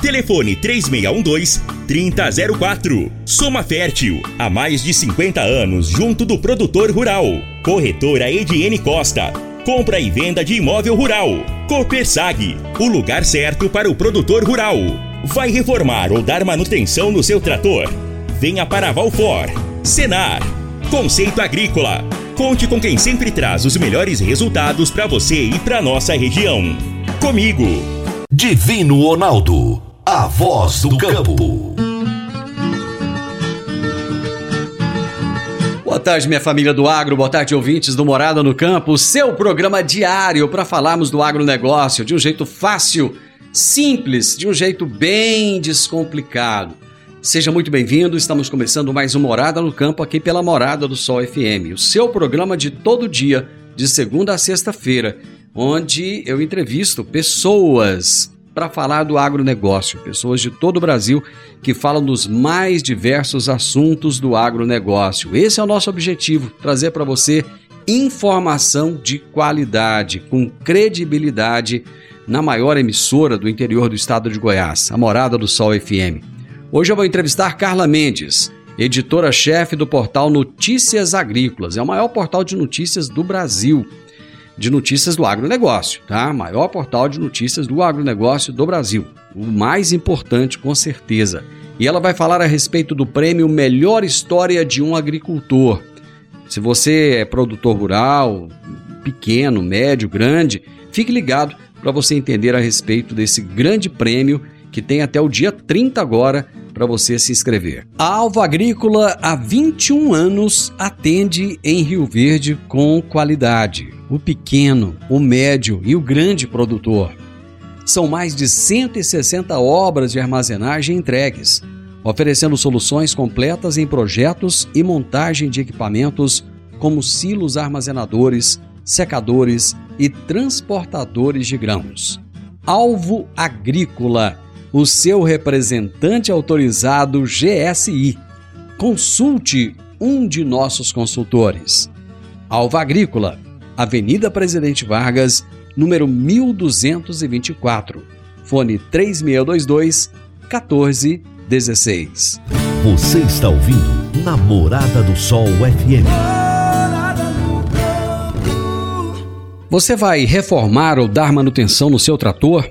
Telefone 3612-3004. Soma Fértil, há mais de 50 anos junto do produtor rural. Corretora Ediene Costa. Compra e venda de imóvel rural. Copersag, o lugar certo para o produtor rural. Vai reformar ou dar manutenção no seu trator? Venha para Valfor. Senar. Conceito Agrícola. Conte com quem sempre traz os melhores resultados para você e para nossa região. Comigo. Divino Ronaldo, a voz do campo. Boa tarde, minha família do agro, boa tarde, ouvintes do Morada no Campo, seu programa diário para falarmos do agronegócio de um jeito fácil, simples, de um jeito bem descomplicado. Seja muito bem-vindo, estamos começando mais um Morada no Campo aqui pela Morada do Sol FM, o seu programa de todo dia, de segunda a sexta-feira, onde eu entrevisto pessoas para falar do agronegócio, pessoas de todo o Brasil que falam dos mais diversos assuntos do agronegócio. Esse é o nosso objetivo, trazer para você informação de qualidade, com credibilidade, na maior emissora do interior do estado de Goiás, a Morada do Sol FM. Hoje eu vou entrevistar Carla Mendes, editora-chefe do portal Notícias Agrícolas. É o maior portal de notícias do Brasil de notícias do agronegócio, tá? Maior portal de notícias do agronegócio do Brasil. O mais importante, com certeza. E ela vai falar a respeito do prêmio Melhor História de um Agricultor. Se você é produtor rural, pequeno, médio, grande, fique ligado para você entender a respeito desse grande prêmio que tem até o dia 30 agora para você se inscrever. A Alva Agrícola há 21 anos atende em Rio Verde com qualidade. O pequeno, o médio e o grande produtor. São mais de 160 obras de armazenagem entregues, oferecendo soluções completas em projetos e montagem de equipamentos como silos armazenadores, secadores e transportadores de grãos. Alvo Agrícola o seu representante autorizado GSI. Consulte um de nossos consultores. Alva Agrícola, Avenida Presidente Vargas, número 1224. Fone 3622 1416. Você está ouvindo Namorada do Sol FM. Você vai reformar ou dar manutenção no seu trator?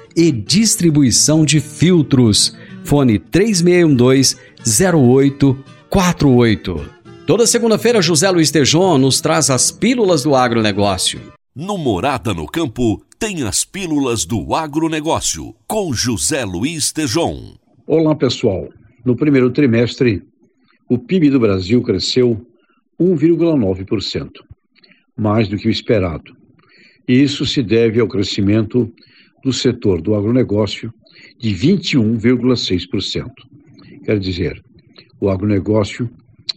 e distribuição de filtros. Fone 3612-0848. Toda segunda-feira, José Luiz Tejon nos traz as pílulas do agronegócio. No Morada no Campo, tem as pílulas do agronegócio, com José Luiz Tejon. Olá, pessoal. No primeiro trimestre, o PIB do Brasil cresceu 1,9%, mais do que o esperado. E isso se deve ao crescimento do setor do agronegócio de 21,6%. Quer dizer, o agronegócio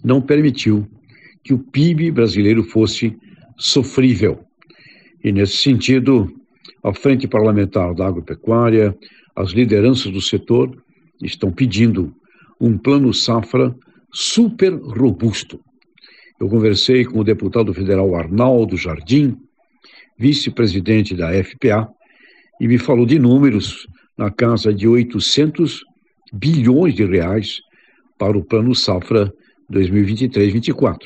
não permitiu que o PIB brasileiro fosse sofrível. E, nesse sentido, a Frente Parlamentar da Agropecuária, as lideranças do setor estão pedindo um plano safra super robusto. Eu conversei com o deputado federal Arnaldo Jardim, vice-presidente da FPA, e me falou de números na casa de 800 bilhões de reais para o Plano Safra 2023-24,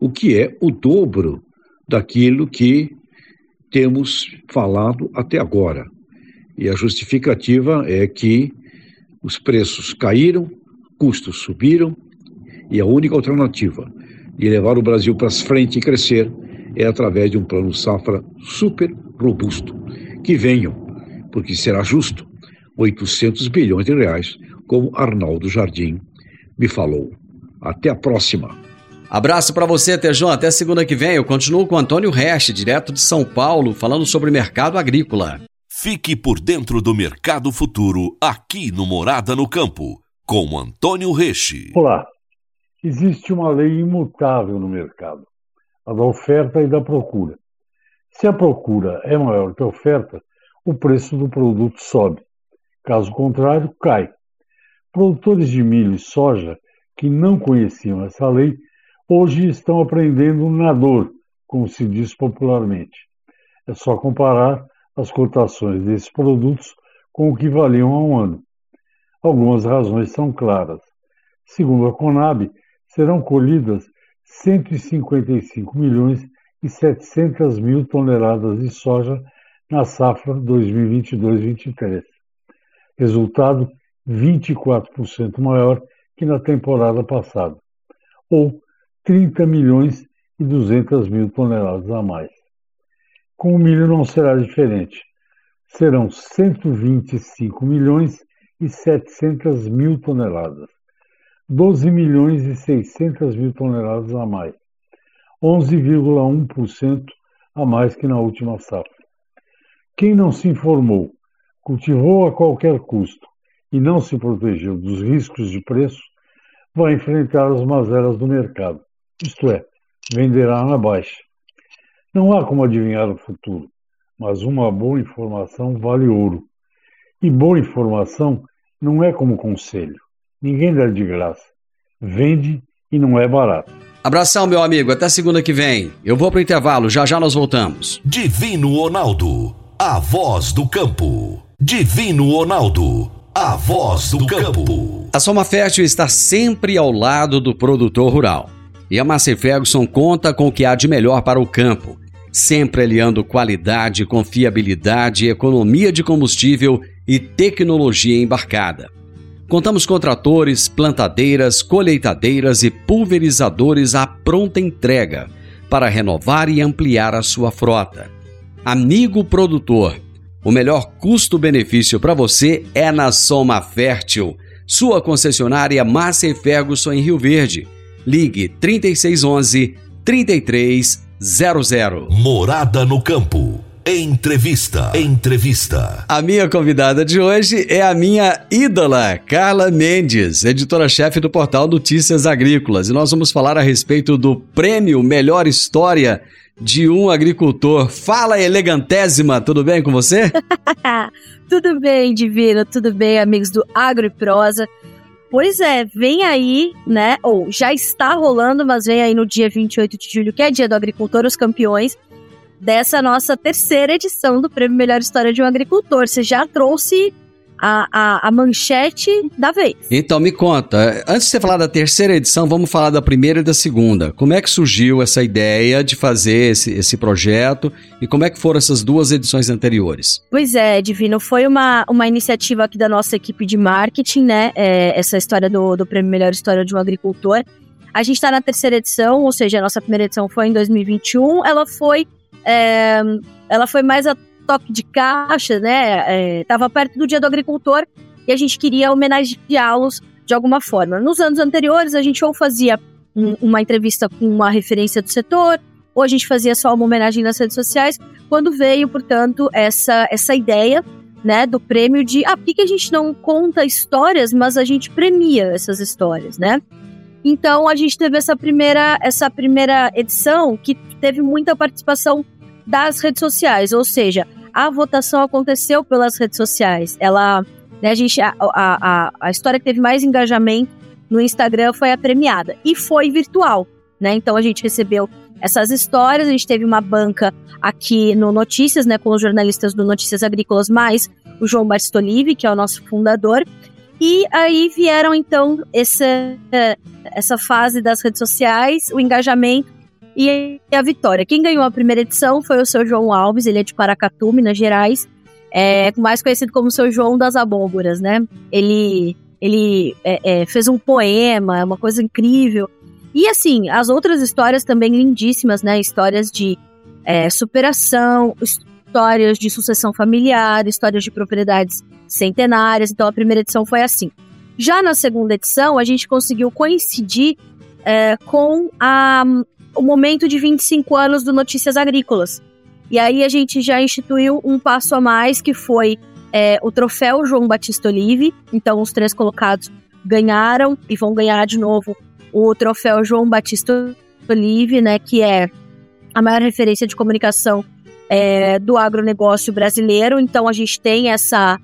o que é o dobro daquilo que temos falado até agora. E a justificativa é que os preços caíram, custos subiram e a única alternativa de levar o Brasil para frente e crescer é através de um plano safra super robusto. Que venham, porque será justo 800 bilhões de reais, como Arnaldo Jardim me falou. Até a próxima. Abraço para você, Tejão. Até segunda que vem. Eu continuo com Antônio Reste, direto de São Paulo, falando sobre mercado agrícola. Fique por dentro do mercado futuro aqui no Morada no Campo, com Antônio Reche. Olá. Existe uma lei imutável no mercado, a da oferta e da procura. Se a procura é maior que a oferta, o preço do produto sobe. Caso contrário, cai. Produtores de milho e soja que não conheciam essa lei hoje estão aprendendo na dor, como se diz popularmente. É só comparar as cotações desses produtos com o que valiam há um ano. Algumas razões são claras. Segundo a Conab, serão colhidas 155 milhões e 700 mil toneladas de soja na safra 2022-23. Resultado 24% maior que na temporada passada, ou 30 milhões e 200 mil toneladas a mais. Com o milho não será diferente. Serão 125 milhões e 700 mil toneladas, 12 milhões e 600 mil toneladas a mais, 11,1% a mais que na última safra. Quem não se informou, cultivou a qualquer custo e não se protegeu dos riscos de preço, vai enfrentar as mazelas do mercado isto é, venderá na baixa. Não há como adivinhar o futuro, mas uma boa informação vale ouro. E boa informação não é como conselho. Ninguém dá de graça. Vende e não é barato. Abração, meu amigo. Até segunda que vem. Eu vou para o intervalo. Já já nós voltamos. Divino Ronaldo, a voz do campo. Divino Ronaldo, a voz do campo. A Soma Fértil está sempre ao lado do produtor rural. E a Massey Ferguson conta com o que há de melhor para o campo, sempre aliando qualidade, confiabilidade, economia de combustível e tecnologia embarcada. Contamos com tratores, plantadeiras, colheitadeiras e pulverizadores à pronta entrega para renovar e ampliar a sua frota. Amigo produtor, o melhor custo-benefício para você é na Soma Fértil, sua concessionária Massey Ferguson em Rio Verde Ligue 3611 3300. Morada no campo. Entrevista. Entrevista. A minha convidada de hoje é a minha ídola, Carla Mendes, editora-chefe do portal Notícias Agrícolas. E nós vamos falar a respeito do prêmio Melhor História de um Agricultor. Fala, elegantésima, tudo bem com você? tudo bem, Divino, tudo bem, amigos do Agro e Prosa. Pois é, vem aí, né? Ou já está rolando, mas vem aí no dia 28 de julho, que é dia do agricultor, os campeões dessa nossa terceira edição do Prêmio Melhor História de um Agricultor. Você já trouxe a, a, a, manchete da vez. Então me conta, antes de você falar da terceira edição, vamos falar da primeira e da segunda. Como é que surgiu essa ideia de fazer esse, esse projeto e como é que foram essas duas edições anteriores? Pois é, Divino, foi uma, uma iniciativa aqui da nossa equipe de marketing, né? É, essa história do, do Prêmio Melhor História de um Agricultor. A gente está na terceira edição, ou seja, a nossa primeira edição foi em 2021. Ela foi, é, ela foi mais a toque de caixa, né? Estava é, perto do Dia do Agricultor e a gente queria homenageá-los de alguma forma. Nos anos anteriores, a gente ou fazia um, uma entrevista com uma referência do setor, ou a gente fazia só uma homenagem nas redes sociais, quando veio, portanto, essa, essa ideia né, do prêmio de ah, por que, a gente não conta histórias, mas a gente premia essas histórias, né? Então a gente teve essa primeira, essa primeira edição que teve muita participação das redes sociais, ou seja, a votação aconteceu pelas redes sociais. Ela, né, a gente, a, a, a história que teve mais engajamento no Instagram foi a premiada e foi virtual, né? Então a gente recebeu essas histórias, a gente teve uma banca aqui no Notícias, né, com os jornalistas do Notícias Agrícolas, mais o João Bartolive, que é o nosso fundador. E aí vieram então essa, essa fase das redes sociais, o engajamento e a vitória. Quem ganhou a primeira edição foi o seu João Alves, ele é de Paracatu, Minas Gerais, é mais conhecido como seu João das Abóboras, né? Ele ele é, é, fez um poema, é uma coisa incrível. E assim, as outras histórias também lindíssimas, né? Histórias de é, superação, histórias de sucessão familiar, histórias de propriedades centenárias. Então a primeira edição foi assim. Já na segunda edição, a gente conseguiu coincidir é, com a, o momento de 25 anos do Notícias Agrícolas. E aí a gente já instituiu um passo a mais, que foi é, o troféu João Batista Olive. Então, os três colocados ganharam e vão ganhar de novo o troféu João Batista Olive, né, que é a maior referência de comunicação é, do agronegócio brasileiro. Então, a gente tem essa,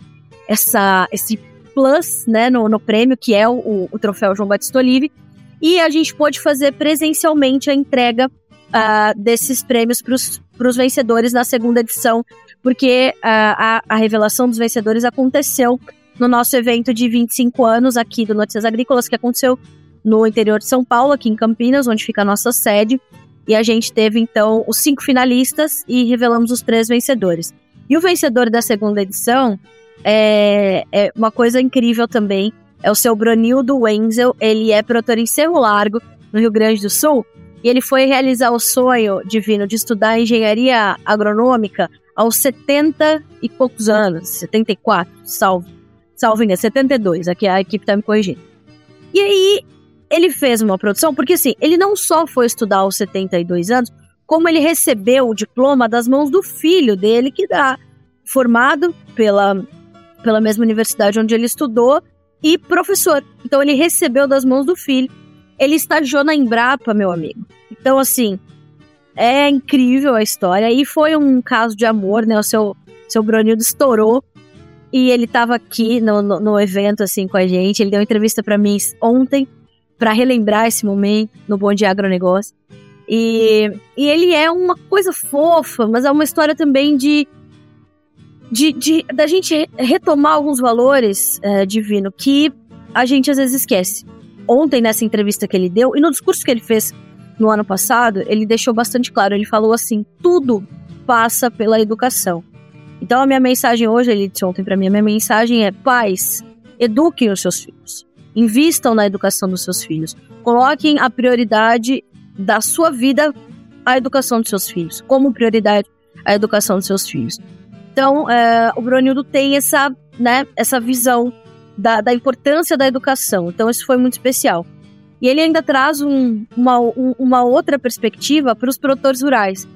essa, esse plus né, no, no prêmio, que é o, o troféu João Batista Olive. E a gente pôde fazer presencialmente a entrega uh, desses prêmios para os vencedores na segunda edição, porque uh, a, a revelação dos vencedores aconteceu no nosso evento de 25 anos aqui do Notícias Agrícolas, que aconteceu no interior de São Paulo, aqui em Campinas, onde fica a nossa sede. E a gente teve então os cinco finalistas e revelamos os três vencedores. E o vencedor da segunda edição é, é uma coisa incrível também, é o seu Bronildo Wenzel, ele é produtor em Cerro Largo, no Rio Grande do Sul, e ele foi realizar o sonho divino de estudar engenharia agronômica aos 70 e poucos anos, 74, salvo, salvo engano, 72, aqui a equipe tá me corrigindo. E aí, ele fez uma produção, porque assim, ele não só foi estudar aos 72 anos, como ele recebeu o diploma das mãos do filho dele, que dá formado pela, pela mesma universidade onde ele estudou, e professor. Então ele recebeu das mãos do filho. Ele estagiou na Embrapa, meu amigo. Então, assim, é incrível a história. E foi um caso de amor, né? O seu, seu Bronildo estourou. E ele estava aqui no, no, no, evento, assim, com a gente. Ele deu uma entrevista para mim ontem, para relembrar esse momento no Bom Dia Agronegócio. E, e ele é uma coisa fofa, mas é uma história também de de, de da gente retomar alguns valores é, divino que a gente às vezes esquece. Ontem, nessa entrevista que ele deu, e no discurso que ele fez no ano passado, ele deixou bastante claro. Ele falou assim: tudo passa pela educação. Então, a minha mensagem hoje, ele disse ontem para mim: a minha mensagem é: pais, eduquem os seus filhos. Invistam na educação dos seus filhos. Coloquem a prioridade da sua vida a educação dos seus filhos, como prioridade a educação dos seus filhos. Então, é, o Brunildo tem essa, né, essa visão da, da, importância da educação. Então, isso foi muito especial. E ele ainda traz um, uma, um, uma outra perspectiva para os produtores rurais.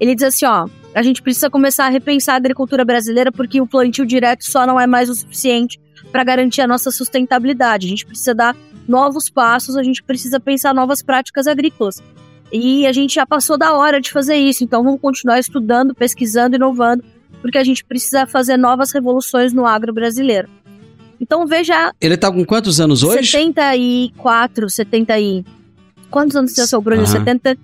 Ele diz assim: ó, a gente precisa começar a repensar a agricultura brasileira porque o plantio direto só não é mais o suficiente para garantir a nossa sustentabilidade. A gente precisa dar novos passos, a gente precisa pensar novas práticas agrícolas. E a gente já passou da hora de fazer isso, então vamos continuar estudando, pesquisando, inovando porque a gente precisa fazer novas revoluções no agro brasileiro. Então veja. Ele está com quantos anos hoje? 74, 70 e. Quantos anos tem o seu Bruno? Uhum. 70.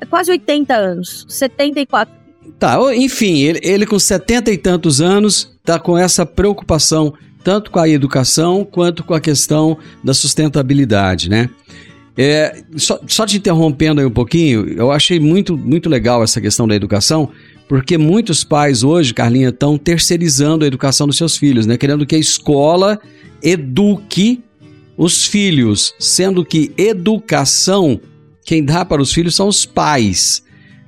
É quase 80 anos. 74. Tá, enfim, ele, ele com 70 e tantos anos está com essa preocupação tanto com a educação quanto com a questão da sustentabilidade, né? É, só, só te interrompendo aí um pouquinho, eu achei muito, muito legal essa questão da educação, porque muitos pais hoje, Carlinha, estão terceirizando a educação dos seus filhos, né? Querendo que a escola eduque os filhos, sendo que educação quem dá para os filhos são os pais.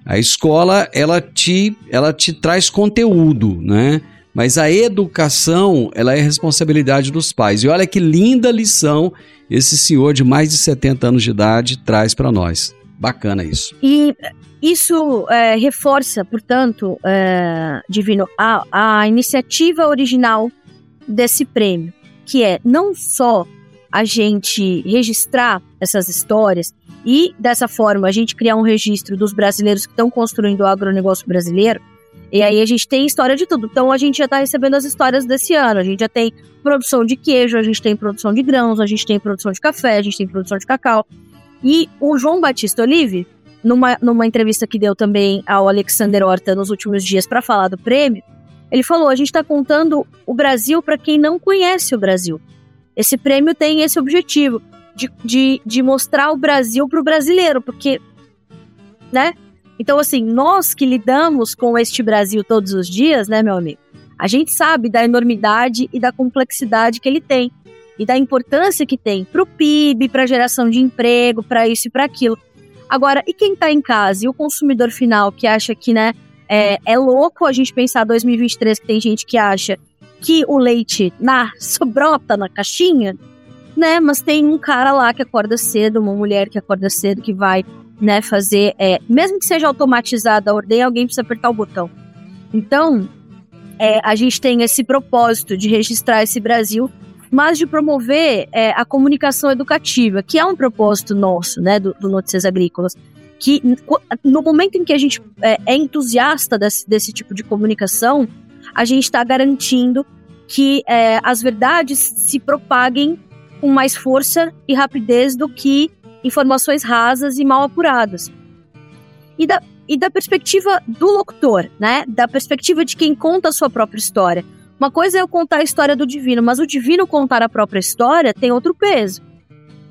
A escola, ela te, ela te traz conteúdo, né? Mas a educação, ela é responsabilidade dos pais. E olha que linda lição esse senhor de mais de 70 anos de idade traz para nós. Bacana isso. E isso é, reforça, portanto, é, Divino, a, a iniciativa original desse prêmio, que é não só a gente registrar essas histórias e, dessa forma, a gente criar um registro dos brasileiros que estão construindo o agronegócio brasileiro. E aí a gente tem história de tudo. Então a gente já está recebendo as histórias desse ano. A gente já tem produção de queijo, a gente tem produção de grãos, a gente tem produção de café, a gente tem produção de cacau. E o João Batista Olive, numa, numa entrevista que deu também ao Alexander Horta nos últimos dias para falar do prêmio, ele falou: a gente está contando o Brasil para quem não conhece o Brasil. Esse prêmio tem esse objetivo de, de, de mostrar o Brasil para o brasileiro, porque, né? Então, assim, nós que lidamos com este Brasil todos os dias, né, meu amigo? A gente sabe da enormidade e da complexidade que ele tem. e da importância que tem para o PIB, para a geração de emprego, para isso e para aquilo. Agora, e quem está em casa? E o consumidor final que acha que, né, é, é louco a gente pensar 2023 que tem gente que acha que o leite na brota na caixinha, né? Mas tem um cara lá que acorda cedo, uma mulher que acorda cedo que vai, né, fazer, é, mesmo que seja automatizada a ordem, alguém precisa apertar o botão. Então, é, a gente tem esse propósito de registrar esse Brasil, mas de promover é, a comunicação educativa, que é um propósito nosso, né, do, do Notícias Agrícolas. Que no momento em que a gente é, é entusiasta desse, desse tipo de comunicação, a gente está garantindo que é, as verdades se propaguem com mais força e rapidez do que informações rasas e mal apuradas. E da, e da perspectiva do locutor, né? Da perspectiva de quem conta a sua própria história. Uma coisa é eu contar a história do divino, mas o divino contar a própria história tem outro peso.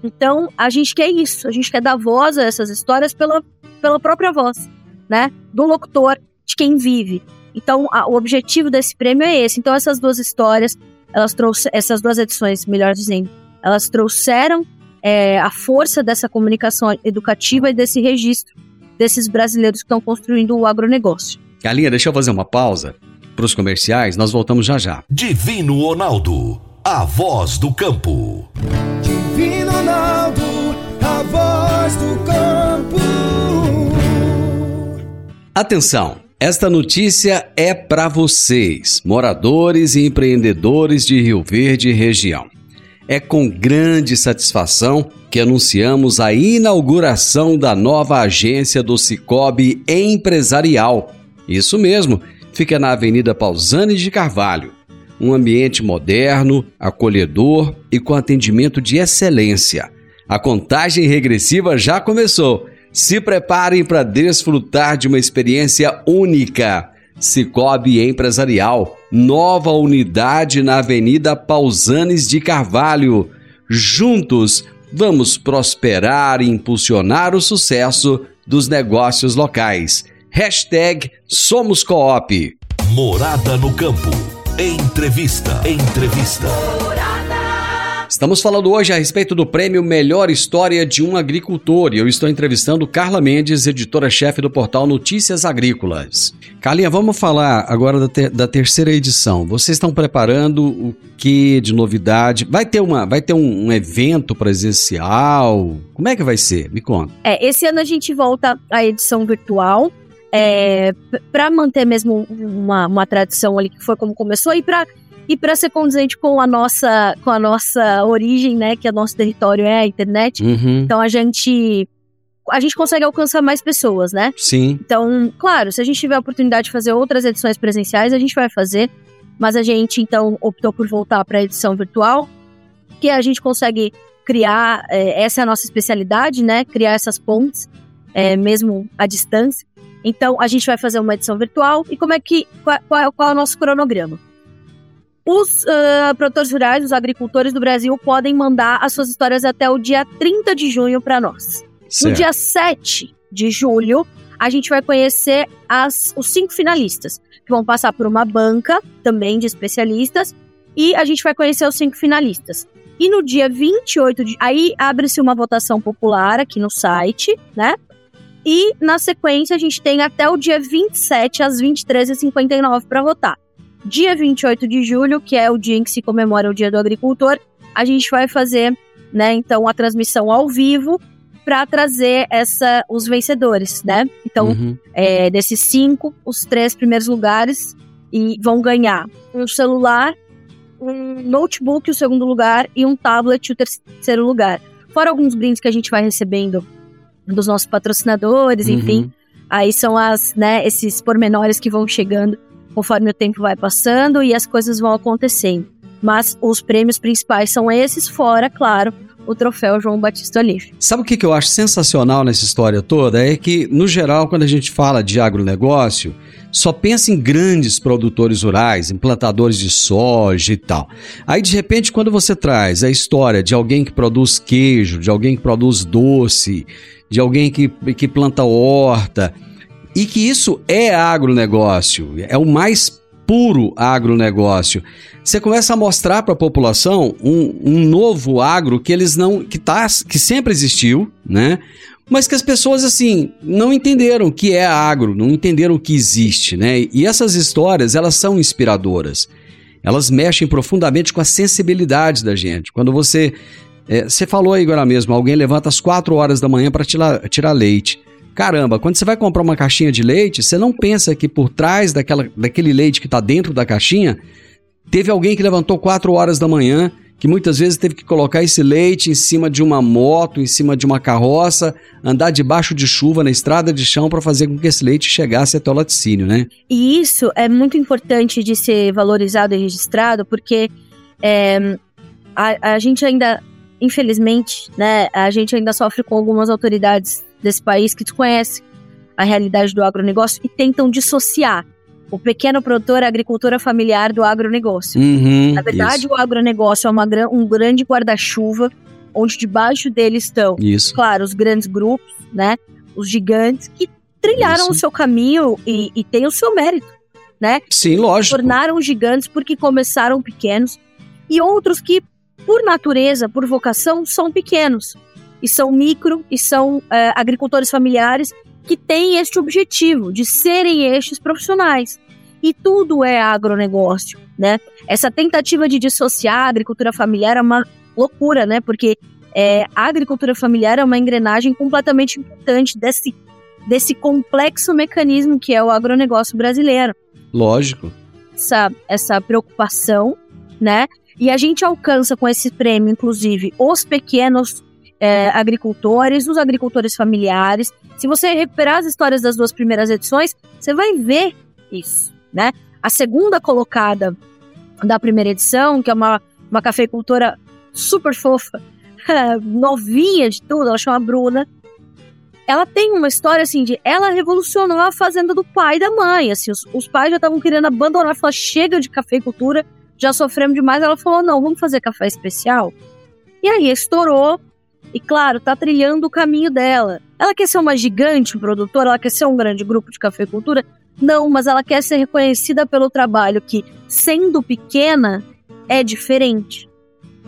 Então, a gente quer isso, a gente quer dar voz a essas histórias pela, pela própria voz, né? Do locutor, de quem vive. Então, a, o objetivo desse prêmio é esse. Então, essas duas histórias, elas trouxeram, essas duas edições, melhor dizendo, elas trouxeram é, a força dessa comunicação educativa e desse registro desses brasileiros que estão construindo o agronegócio. Galinha, deixa eu fazer uma pausa para os comerciais, nós voltamos já já. Divino Ronaldo, a voz do campo. Divino Ronaldo, a voz do campo. Atenção! Esta notícia é para vocês, moradores e empreendedores de Rio Verde região. É com grande satisfação que anunciamos a inauguração da nova agência do Cicobi Empresarial. Isso mesmo, fica na Avenida Pausanes de Carvalho. Um ambiente moderno, acolhedor e com atendimento de excelência. A contagem regressiva já começou. Se preparem para desfrutar de uma experiência única. Cicobi Empresarial, nova unidade na Avenida Pausanes de Carvalho. Juntos, vamos prosperar e impulsionar o sucesso dos negócios locais. Hashtag Somos Coop. Morada no Campo. Entrevista. Entrevista. Estamos falando hoje a respeito do prêmio Melhor História de um Agricultor e eu estou entrevistando Carla Mendes, editora-chefe do portal Notícias Agrícolas. Carlinha, vamos falar agora da, ter, da, terceira edição. Vocês estão preparando o que de novidade? Vai ter, uma, vai ter um, um evento presencial? Como é que vai ser? Me conta. É, esse ano a gente volta à edição virtual. É, para manter mesmo uma, uma tradição ali que foi como começou e para e para ser condizente com a nossa com a nossa origem, né, que é nosso território é a internet. Uhum. Então a gente a gente consegue alcançar mais pessoas, né? Sim. Então, claro, se a gente tiver a oportunidade de fazer outras edições presenciais, a gente vai fazer, mas a gente então optou por voltar para a edição virtual, que a gente consegue criar, é, essa é a nossa especialidade, né? Criar essas pontes, é, mesmo à distância. Então, a gente vai fazer uma edição virtual. E como é que. Qual, qual, qual é o nosso cronograma? Os uh, produtores rurais, os agricultores do Brasil podem mandar as suas histórias até o dia 30 de junho para nós. Certo. No dia 7 de julho, a gente vai conhecer as, os cinco finalistas, que vão passar por uma banca também de especialistas, e a gente vai conhecer os cinco finalistas. E no dia 28 de. Aí abre-se uma votação popular aqui no site, né? E na sequência a gente tem até o dia 27 às 23h59 para votar dia 28 de julho, que é o dia em que se comemora o Dia do Agricultor, a gente vai fazer, né, então a transmissão ao vivo para trazer essa os vencedores, né? Então, uhum. é, desses cinco, os três primeiros lugares e vão ganhar um celular, um notebook o segundo lugar e um tablet o terceiro lugar. Fora alguns brindes que a gente vai recebendo dos nossos patrocinadores, uhum. enfim. Aí são as, né, esses pormenores que vão chegando conforme o tempo vai passando e as coisas vão acontecendo. Mas os prêmios principais são esses, fora, claro, o troféu João Batista Livre. Sabe o que eu acho sensacional nessa história toda? É que, no geral, quando a gente fala de agronegócio, só pensa em grandes produtores rurais, implantadores de soja e tal. Aí, de repente, quando você traz a história de alguém que produz queijo, de alguém que produz doce, de alguém que, que planta horta, e que isso é agronegócio, é o mais puro agronegócio. Você começa a mostrar para a população um, um, novo agro que eles não. que, tá, que sempre existiu, né? Mas que as pessoas, assim, não entenderam o que é agro, não entenderam o que existe, né? E essas histórias, elas são inspiradoras. Elas mexem profundamente com a sensibilidade da gente. Quando você. É, você falou aí agora mesmo, alguém levanta às 4 horas da manhã para tirar, tirar leite. Caramba, quando você vai comprar uma caixinha de leite, você não pensa que por trás daquela, daquele leite que está dentro da caixinha, teve alguém que levantou 4 horas da manhã, que muitas vezes teve que colocar esse leite em cima de uma moto, em cima de uma carroça, andar debaixo de chuva na estrada de chão para fazer com que esse leite chegasse até o laticínio, né? E isso é muito importante de ser valorizado e registrado, porque é, a, a gente ainda, infelizmente, né, a gente ainda sofre com algumas autoridades desse país que desconhecem a realidade do agronegócio e tentam dissociar o pequeno produtor, a agricultura familiar do agronegócio. Uhum, Na verdade, isso. o agronegócio é uma, um grande guarda-chuva, onde debaixo dele estão, Isso. claro, os grandes grupos, né? Os gigantes que trilharam Isso. o seu caminho e, e têm o seu mérito, né? Sim, lógico. tornaram gigantes porque começaram pequenos, e outros que, por natureza, por vocação, são pequenos. E são micro, e são é, agricultores familiares que têm este objetivo de serem estes profissionais. E tudo é agronegócio, né? Essa tentativa de dissociar a agricultura familiar é uma loucura, né? Porque é, a agricultura familiar é uma engrenagem completamente importante desse, desse complexo mecanismo que é o agronegócio brasileiro Lógico. essa, essa preocupação, né? E a gente alcança com esse prêmio, inclusive, os pequenos é, agricultores, os agricultores familiares. Se você recuperar as histórias das duas primeiras edições, você vai ver isso, né? A segunda colocada da primeira edição, que é uma, uma cafeicultora super fofa, novinha de tudo, ela chama Bruna. Ela tem uma história assim de ela revolucionou a fazenda do pai e da mãe. Assim, os, os pais já estavam querendo abandonar, falar chega de cafeicultura, já sofremos demais. Ela falou: não, vamos fazer café especial. E aí estourou, e claro, tá trilhando o caminho dela. Ela quer ser uma gigante produtora, ela quer ser um grande grupo de cafeicultura? Não, mas ela quer ser reconhecida pelo trabalho que, sendo pequena, é diferente.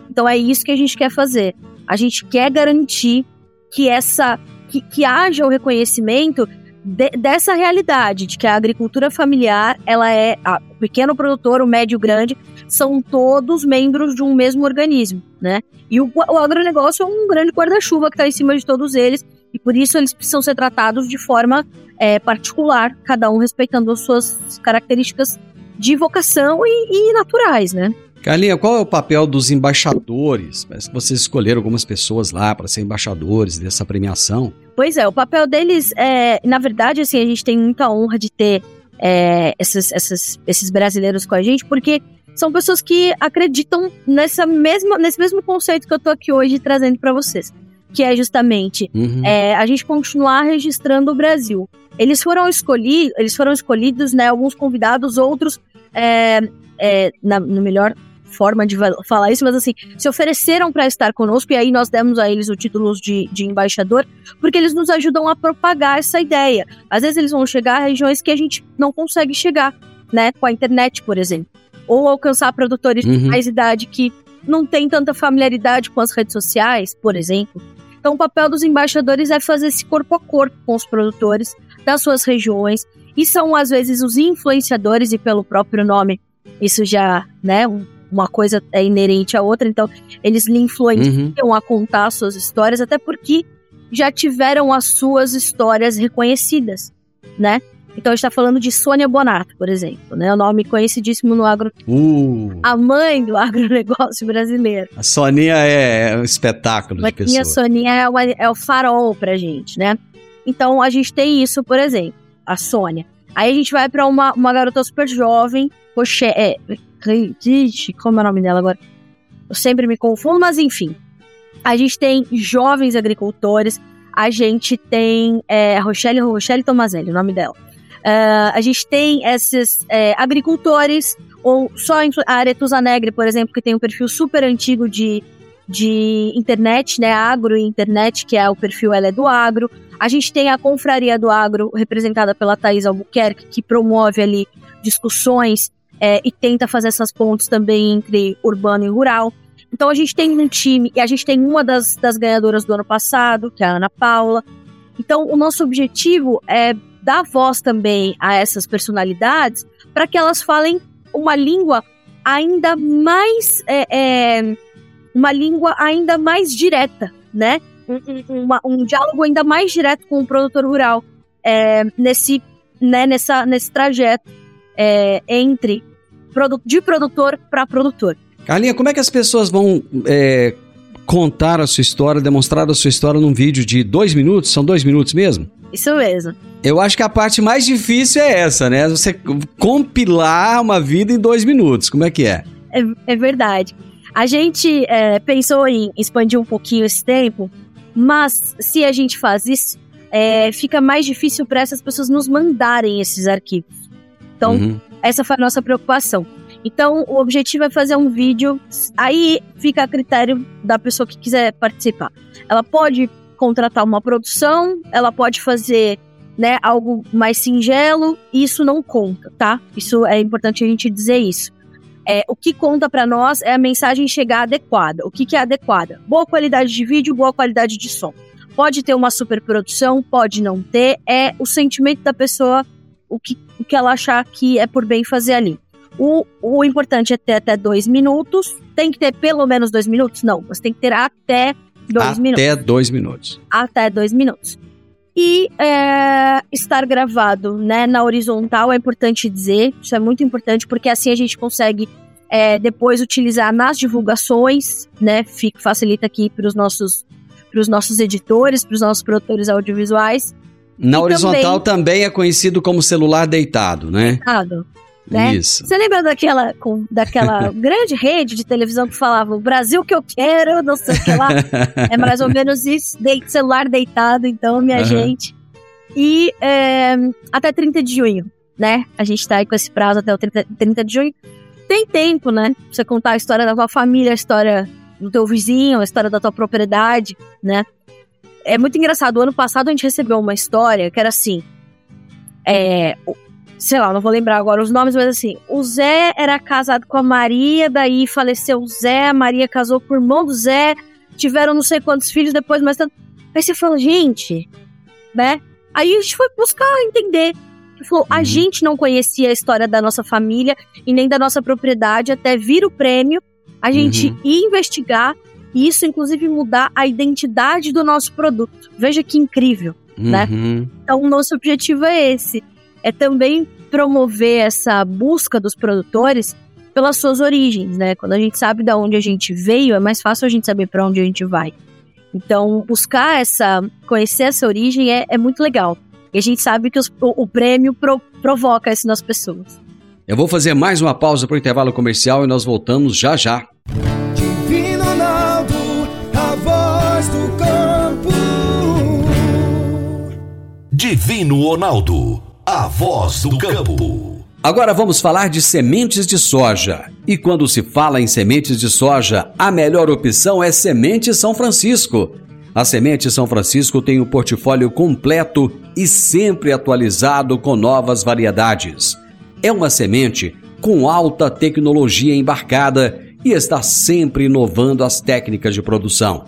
Então é isso que a gente quer fazer. A gente quer garantir que essa que, que haja o reconhecimento de- dessa realidade de que a agricultura familiar, ela é a, o pequeno produtor, o médio, o grande, são todos membros de um mesmo organismo, né? E o, o agronegócio é um grande guarda-chuva que está em cima de todos eles e por isso eles precisam ser tratados de forma é, particular, cada um respeitando as suas características de vocação e, e naturais, né? Carlinha, qual é o papel dos embaixadores? Parece que vocês escolheram algumas pessoas lá para ser embaixadores dessa premiação. Pois é, o papel deles é, na verdade, assim, a gente tem muita honra de ter é, esses, esses, esses brasileiros com a gente, porque são pessoas que acreditam nessa mesma, nesse mesmo conceito que eu tô aqui hoje trazendo para vocês, que é justamente Uhum. é, a gente continuar registrando o Brasil. Eles foram escolhidos, eles foram escolhidos, né? Alguns convidados, outros, é, é, na no melhor forma de falar isso, mas assim, se ofereceram para estar conosco e aí nós demos a eles o título de, de embaixador, porque eles nos ajudam a propagar essa ideia. Às vezes eles vão chegar a regiões que a gente não consegue chegar, né? Com a internet, por exemplo, ou alcançar produtores de Uhum. mais idade que não tem tanta familiaridade com as redes sociais, por exemplo. Então, o papel dos embaixadores é fazer esse corpo a corpo com os produtores das suas regiões. E são, às vezes, os influenciadores, e pelo próprio nome, isso já, né, um- uma coisa é inerente à outra. Então, eles lhe influenciam Uhum. a contar suas histórias, até porque já tiveram as suas histórias reconhecidas, né? Então, a gente está falando de Sônia Bonato, por exemplo, né? O nome conhecidíssimo no agro... Uh, A mãe do agronegócio brasileiro. a Soninha é um espetáculo de Mas minha pessoa. Soninha é, uma- é o farol pra gente, né? Então a gente tem isso, por exemplo, a Sônia. Aí a gente vai pra uma, uma garota super jovem, Roche, é, como é o nome dela agora? Eu sempre me confundo, mas enfim. A gente tem jovens agricultores, a gente tem é, a Rochelle, Rochelle Tomazelli, o nome dela. Ah, a gente tem esses é, agricultores, ou só a Aretusa Negre, por exemplo, que tem um perfil super antigo de de internet, né, agro e internet, que é o perfil Ela é do Agro. A gente tem a Confraria do Agro, representada pela Thais Albuquerque, que promove ali discussões é, e tenta fazer essas pontes também entre urbano e rural. Então a gente tem um time, e a gente tem uma das, das ganhadoras do ano passado, que é a Ana Paula. Então o nosso objetivo é dar voz também a essas personalidades para que elas falem uma língua ainda mais. É, é, uma língua ainda mais direta, né? Um, uma, um, diálogo ainda mais direto com o produtor rural é, nesse, né, nessa, nesse trajeto é, entre de produtor para produtor. Carlinha, como é que as pessoas vão é, contar a sua história, demonstrar a sua história num vídeo de dois minutos? São dois minutos mesmo? Isso mesmo. Eu acho que a parte mais difícil é essa, né? Você compilar uma vida em dois minutos. Como é que é? É, é verdade. A gente é, pensou em expandir um pouquinho esse tempo, mas se a gente faz isso, é, fica mais difícil para essas pessoas nos mandarem esses arquivos. Então, uhum. essa foi a nossa preocupação. Então, o objetivo é fazer um vídeo, aí fica a critério da pessoa que quiser participar. Ela pode contratar uma produção, ela pode fazer né, algo mais singelo, isso não conta, tá? Isso é importante a gente dizer isso. É, o que conta para nós é a mensagem chegar adequada. O que, que é adequada? Boa qualidade de vídeo, boa qualidade de som. Pode ter uma superprodução, pode não ter. É o sentimento da pessoa, o que, o que ela achar que é por bem fazer ali. O, o importante é ter até dois minutos. Tem que ter pelo menos dois minutos? Não, você tem que ter até dois até minutos. Até dois minutos. Até dois minutos. E é, estar gravado né, na horizontal é importante dizer, isso é muito importante, porque assim a gente consegue é, depois utilizar nas divulgações, né? Fica, facilita aqui para os nossos, nossos editores, para os nossos produtores audiovisuais. Na e horizontal também, também, é conhecido como celular deitado, né? Deitado. Né? Isso. Você lembra daquela, com, daquela grande rede de televisão que falava o Brasil que eu quero, não sei o que lá? é mais ou menos isso, de, celular deitado, então, minha uhum. gente. E é, até 30 de junho, né? A gente tá aí com esse prazo até o 30, 30 de junho. Tem tempo, né? Pra você contar a história da tua família, a história do teu vizinho, a história da tua propriedade, né? É muito engraçado. O ano passado a gente recebeu uma história que era assim. É, sei lá, não vou lembrar agora os nomes, mas assim, o Zé era casado com a Maria, daí faleceu o Zé, a Maria casou com o irmão do Zé, tiveram não sei quantos filhos depois, mas tanto. Aí você fala, gente, né? Aí a gente foi buscar entender. Falou, uhum. a gente não conhecia a história da nossa família e nem da nossa propriedade até vir o prêmio, a gente uhum. ir investigar e isso, inclusive, mudar a identidade do nosso produto. Veja que incrível, né? uhum. né? Então, o nosso objetivo é esse é também promover essa busca dos produtores pelas suas origens, né? Quando a gente sabe de onde a gente veio, é mais fácil a gente saber para onde a gente vai. Então, buscar essa, conhecer essa origem é, é muito legal. E a gente sabe que os, o, o, prêmio pro, provoca isso nas pessoas. Eu vou fazer mais uma pausa para o intervalo comercial e nós voltamos já já. Divino Ronaldo, a voz do campo. Divino Ronaldo a voz do campo. Agora vamos falar de sementes de soja. E quando se fala em sementes de soja, a melhor opção é Semente São Francisco. A Semente São Francisco tem o um portfólio completo e sempre atualizado com novas variedades. É uma semente com alta tecnologia embarcada e está sempre inovando as técnicas de produção.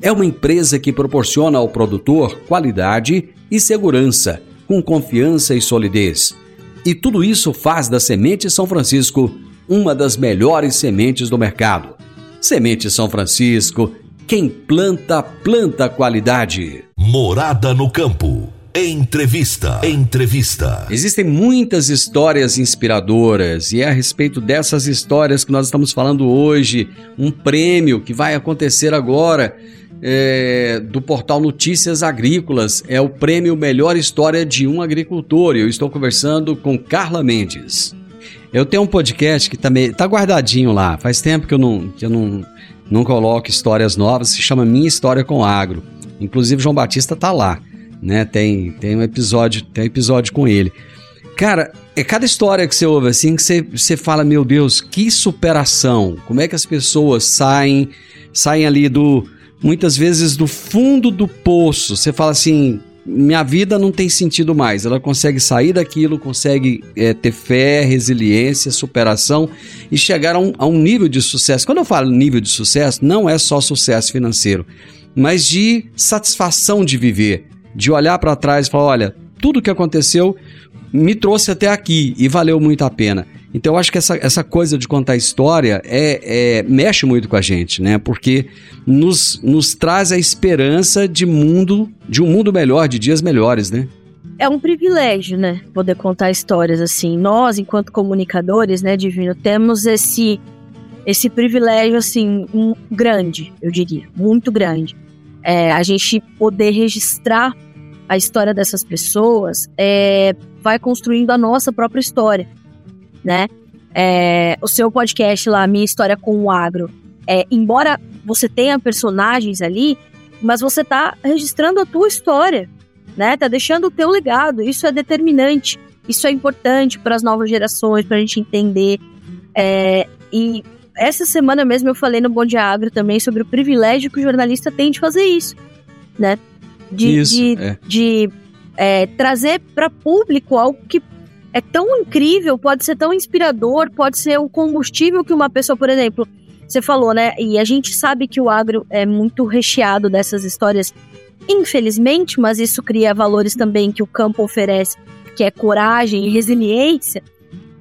É uma empresa que proporciona ao produtor qualidade e segurança com confiança e solidez. E tudo isso faz da Semente São Francisco uma das melhores sementes do mercado. Semente São Francisco, quem planta, planta qualidade. Morada no campo. Entrevista. Entrevista. Existem muitas histórias inspiradoras e é a respeito dessas histórias que nós estamos falando hoje. Um prêmio que vai acontecer agora é, do portal Notícias Agrícolas. É o prêmio Melhor História de um Agricultor. Eu estou conversando com Carla Mendes. Eu tenho um podcast que meio, tá guardadinho lá. Faz tempo que eu não, que eu não, não coloco histórias novas. Se chama Minha História com Agro. Inclusive João Batista tá lá, né? Tem, tem um episódio, tem um episódio com ele. Cara, é cada história que você ouve assim que você, você fala, meu Deus, que superação! Como é que as pessoas saem, saem ali do, muitas vezes do fundo do poço. Você fala assim: minha vida não tem sentido mais. Ela consegue sair daquilo, consegue é, ter fé, resiliência, superação e chegar a um, a um nível de sucesso. Quando eu falo nível de sucesso, não é só sucesso financeiro, mas de satisfação de viver, de olhar para trás e falar: olha, tudo que aconteceu me trouxe até aqui e valeu muito a pena. Então eu acho que essa, essa coisa de contar história é, é, mexe muito com a gente, né? Porque nos, nos traz a esperança de mundo, de um mundo melhor, de dias melhores, né? É um privilégio, né? Poder contar histórias assim. Nós, enquanto comunicadores, né, Divino, temos esse esse privilégio assim um, grande, eu diria, muito grande. É, a gente poder registrar a história dessas pessoas é, vai construindo a nossa própria história, né? É, o seu podcast lá, Minha História com o Agro, é, embora você tenha personagens ali, mas você tá registrando a tua história, né? Tá deixando o teu legado. Isso é determinante. Isso é importante para as novas gerações, para a gente entender. É, e essa semana mesmo eu falei no Bom Dia Agro também sobre o privilégio que o jornalista tem de fazer isso, né? De, Isso, de, é. de é, trazer para público algo que é tão incrível, pode ser tão inspirador, pode ser o combustível que uma pessoa, por exemplo, você falou, né? E a gente sabe que o agro é muito recheado dessas histórias, infelizmente, mas isso cria valores também que o campo oferece, que é coragem e resiliência.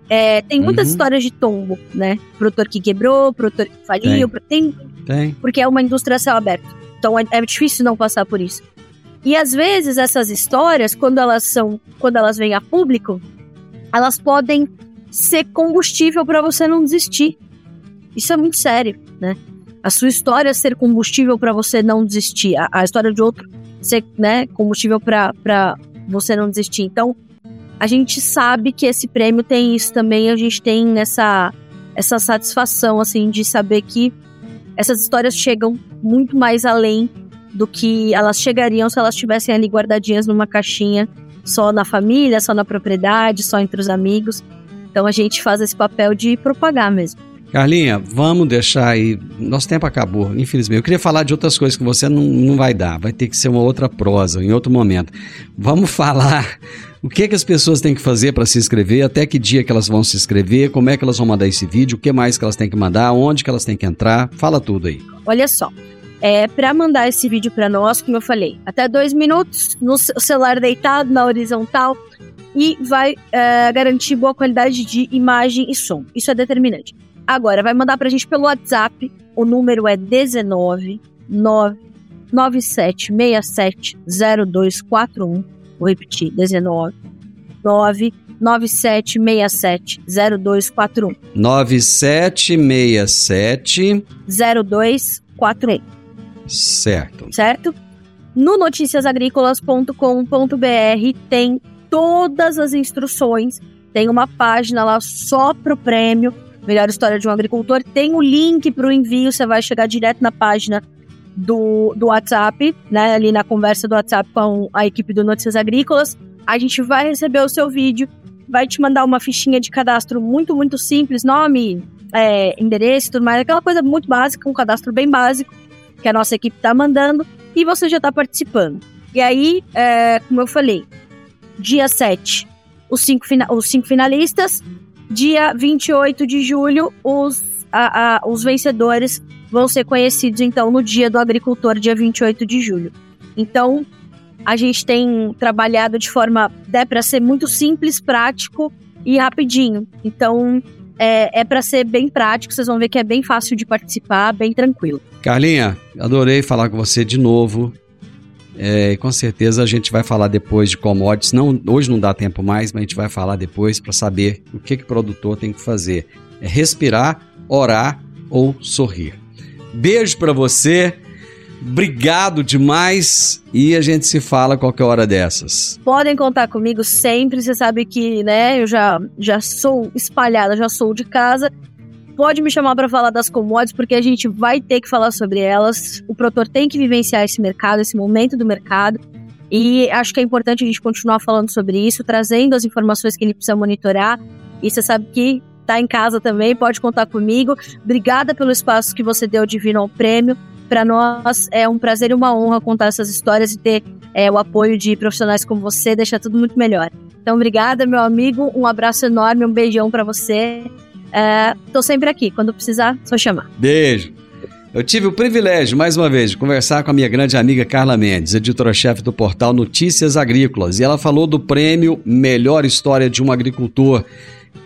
É, tem muitas Uhum. histórias de tombo, né? Produtor que quebrou, produtor que faliu, tem, Tem. porque é uma indústria a céu aberto. Então é, é difícil não passar por isso. E às vezes essas histórias, quando elas são, quando elas vêm a público, elas podem ser combustível para você não desistir. Isso é muito sério, né? A sua história ser combustível para você não desistir, a, a história de outro ser, né, combustível para você não desistir. Então, a gente sabe que esse prêmio tem isso também, a gente tem essa essa satisfação assim de saber que essas histórias chegam muito mais além do que elas chegariam se elas estivessem ali guardadinhas numa caixinha, só na família, só na propriedade, só entre os amigos. Então a gente faz esse papel de propagar mesmo. Carlinha, vamos deixar aí. Nosso tempo acabou, infelizmente. Eu queria falar de outras coisas que você não, não vai dar. Vai ter que ser uma outra prosa, em outro momento. Vamos falar o que, que as pessoas têm que fazer para se inscrever, até que dia que elas vão se inscrever, como é que elas vão mandar esse vídeo, o que mais que elas têm que mandar, onde que elas têm que entrar. Fala tudo aí. Olha só, é para mandar esse vídeo para nós, como eu falei, até dois minutos no ce- celular deitado na horizontal e vai é, garantir boa qualidade de imagem e som. Isso é determinante. Agora, vai mandar pra gente pelo WhatsApp. O número é 19 9767 0241. Vou repetir: 19 99767 0241. 9767. 0241. Certo. certo? No noticiasagricolas.com.br tem todas as instruções, tem uma página lá só pro prêmio Melhor História de um Agricultor, tem o link pro envio, você vai chegar direto na página do, do WhatsApp, né, ali na conversa do WhatsApp com a equipe do Notícias Agrícolas. A gente vai receber o seu vídeo, vai te mandar uma fichinha de cadastro muito, muito simples, nome, é, endereço e tudo mais, aquela coisa muito básica, um cadastro bem básico que a nossa equipe tá mandando e você já tá participando. E aí, é, como eu falei, dia 7, os cinco, os cinco finalistas, dia 28 de julho, os, a- a- os vencedores vão ser conhecidos, então, no dia do agricultor, dia 28 de julho. Então, a gente tem trabalhado de forma, né, para ser muito simples, prático e rapidinho. Então, é, é para ser bem prático, vocês vão ver que é bem fácil de participar, bem tranquilo. Carlinha, adorei falar com você de novo. É, com certeza a gente vai falar depois de commodities. Não, hoje não dá tempo mais, mas a gente vai falar depois para saber o que, que o produtor tem que fazer. É respirar, orar ou sorrir. Beijo para você. Obrigado demais e a gente se fala qualquer hora dessas. Podem contar comigo sempre, você sabe que, né, eu já, já sou espalhada, já sou de casa. Pode me chamar para falar das commodities, porque a gente vai ter que falar sobre elas. O produtor tem que vivenciar esse mercado, esse momento do mercado. E acho que é importante a gente continuar falando sobre isso, trazendo as informações que ele precisa monitorar. E você sabe que tá em casa também, pode contar comigo. Obrigada pelo espaço que você deu divino ao prêmio. Para nós é um prazer e uma honra contar essas histórias e ter é, o apoio de profissionais como você deixa tudo muito melhor. Então, obrigada, meu amigo. Um abraço enorme, um beijão para você. Estou sempre aqui. Quando precisar, só chamar. Beijo. Eu tive o privilégio, mais uma vez, de conversar com a minha grande amiga Carla Mendes, editora-chefe do portal Notícias Agrícolas, e ela falou do prêmio Melhor História de um Agricultor,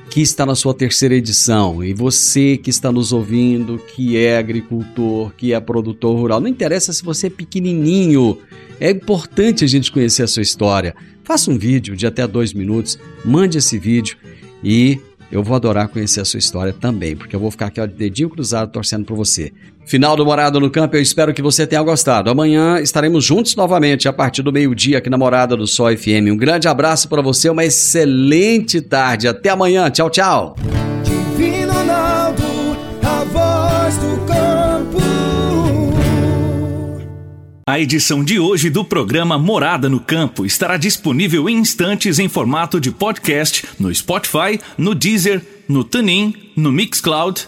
que está na sua terceira edição. E você que está nos ouvindo, que é agricultor, que é produtor rural, não interessa se você é pequenininho, é importante a gente conhecer a sua história. Faça um vídeo de até dois minutos, mande esse vídeo e eu vou adorar conhecer a sua história também, porque eu vou ficar aqui ó, de dedinho cruzado torcendo por você. Final do Morada no Campo, eu espero que você tenha gostado. Amanhã estaremos juntos novamente a partir do meio-dia aqui na Morada do Sol FM. Um grande abraço para você, uma excelente tarde. Até amanhã. Tchau, tchau. Divino Ronaldo, a voz do campo. A edição de hoje do programa Morada no Campo estará disponível em instantes em formato de podcast no Spotify, no Deezer, no TuneIn, no Mixcloud,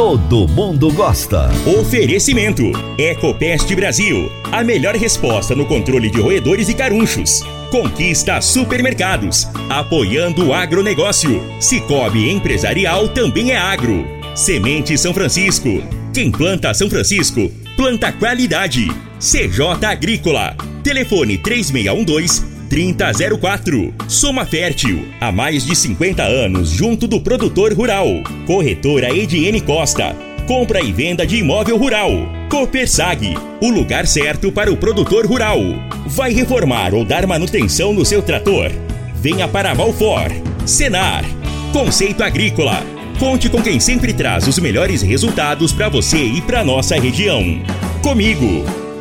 Todo mundo gosta. Oferecimento: Ecopest Brasil. A melhor resposta no controle de roedores e carunchos. Conquista Supermercados. Apoiando o agronegócio. Cicobi Empresarial também é agro. Semente São Francisco. Quem planta São Francisco, planta qualidade. CJ Agrícola. Telefone 3612 3004. Soma Fértil, há mais de 50 anos junto do produtor rural. Corretora Ediene Costa. Compra e venda de imóvel rural. Copersag, o lugar certo para o produtor rural. Vai reformar ou dar manutenção no seu trator? Venha para Valfor. Senar. Conceito Agrícola. Conte com quem sempre traz os melhores resultados para você e para nossa região. Comigo.